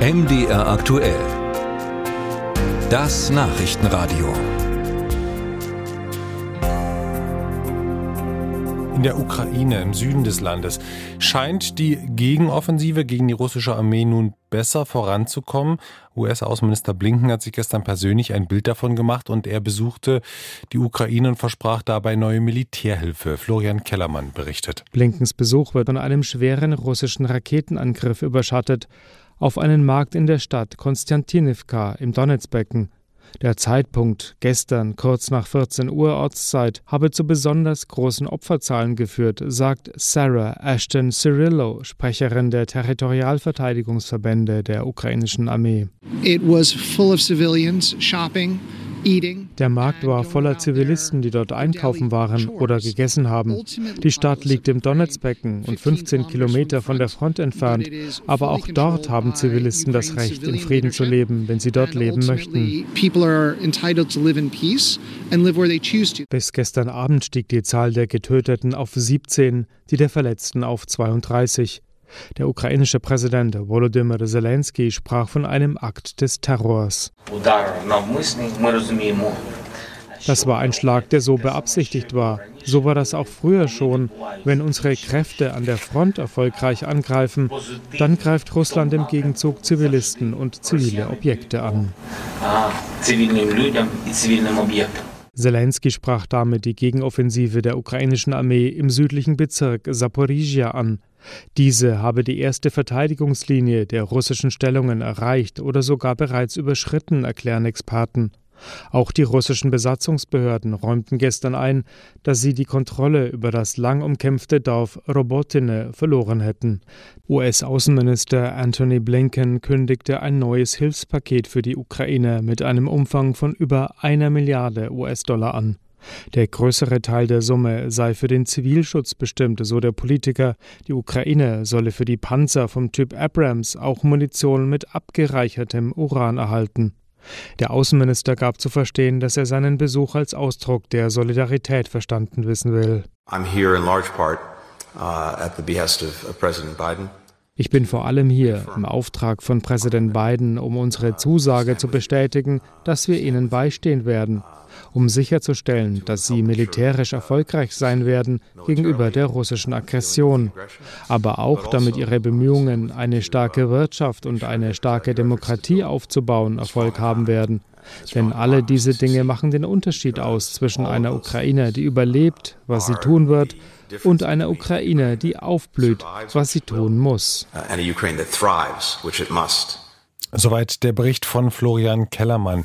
MDR aktuell. Das Nachrichtenradio. In der Ukraine, im Süden des Landes, scheint die Gegenoffensive gegen die russische Armee nun besser voranzukommen. US-Außenminister Blinken hat sich gestern persönlich ein Bild davon gemacht und er besuchte die Ukraine und versprach dabei neue Militärhilfe. Florian Kellermann berichtet. Blinkens Besuch wird von einem schweren russischen Raketenangriff überschattet auf einen Markt in der Stadt Konstantinivka im Donetsbecken. Der Zeitpunkt, gestern kurz nach 14 Uhr Ortszeit, habe zu besonders großen Opferzahlen geführt, sagt Sarah Ashton Cirillo, Sprecherin der Territorialverteidigungsverbände der ukrainischen Armee. It was full of civilians shopping. Der Markt war voller Zivilisten, die dort einkaufen waren oder gegessen haben. Die Stadt liegt im Donetsbecken und 15 Kilometer von der Front entfernt. Aber auch dort haben Zivilisten das Recht, in Frieden zu leben, wenn sie dort leben möchten. Bis gestern Abend stieg die Zahl der Getöteten auf 17, die der Verletzten auf 32. Der ukrainische Präsident Volodymyr Zelensky sprach von einem Akt des Terrors. Das war ein Schlag, der so beabsichtigt war. So war das auch früher schon. Wenn unsere Kräfte an der Front erfolgreich angreifen, dann greift Russland im Gegenzug Zivilisten und zivile Objekte an. Zelensky sprach damit die Gegenoffensive der ukrainischen Armee im südlichen Bezirk Saporizhia an. Diese habe die erste Verteidigungslinie der russischen Stellungen erreicht oder sogar bereits überschritten, erklären Experten. Auch die russischen Besatzungsbehörden räumten gestern ein, dass sie die Kontrolle über das lang umkämpfte Dorf Robotine verloren hätten. US-Außenminister Antony Blinken kündigte ein neues Hilfspaket für die Ukraine mit einem Umfang von über einer Milliarde US-Dollar an. Der größere Teil der Summe sei für den Zivilschutz bestimmt, so der Politiker. Die Ukraine solle für die Panzer vom Typ Abrams auch Munition mit abgereichertem Uran erhalten. Der Außenminister gab zu verstehen, dass er seinen Besuch als Ausdruck der Solidarität verstanden wissen will. I'm here in large part uh, at the behest of President Biden. Ich bin vor allem hier im Auftrag von Präsident Biden, um unsere Zusage zu bestätigen, dass wir ihnen beistehen werden um sicherzustellen, dass sie militärisch erfolgreich sein werden gegenüber der russischen Aggression, aber auch damit ihre Bemühungen, eine starke Wirtschaft und eine starke Demokratie aufzubauen, Erfolg haben werden. Denn alle diese Dinge machen den Unterschied aus zwischen einer Ukraine, die überlebt, was sie tun wird, und einer Ukraine, die aufblüht, was sie tun muss. Soweit der Bericht von Florian Kellermann.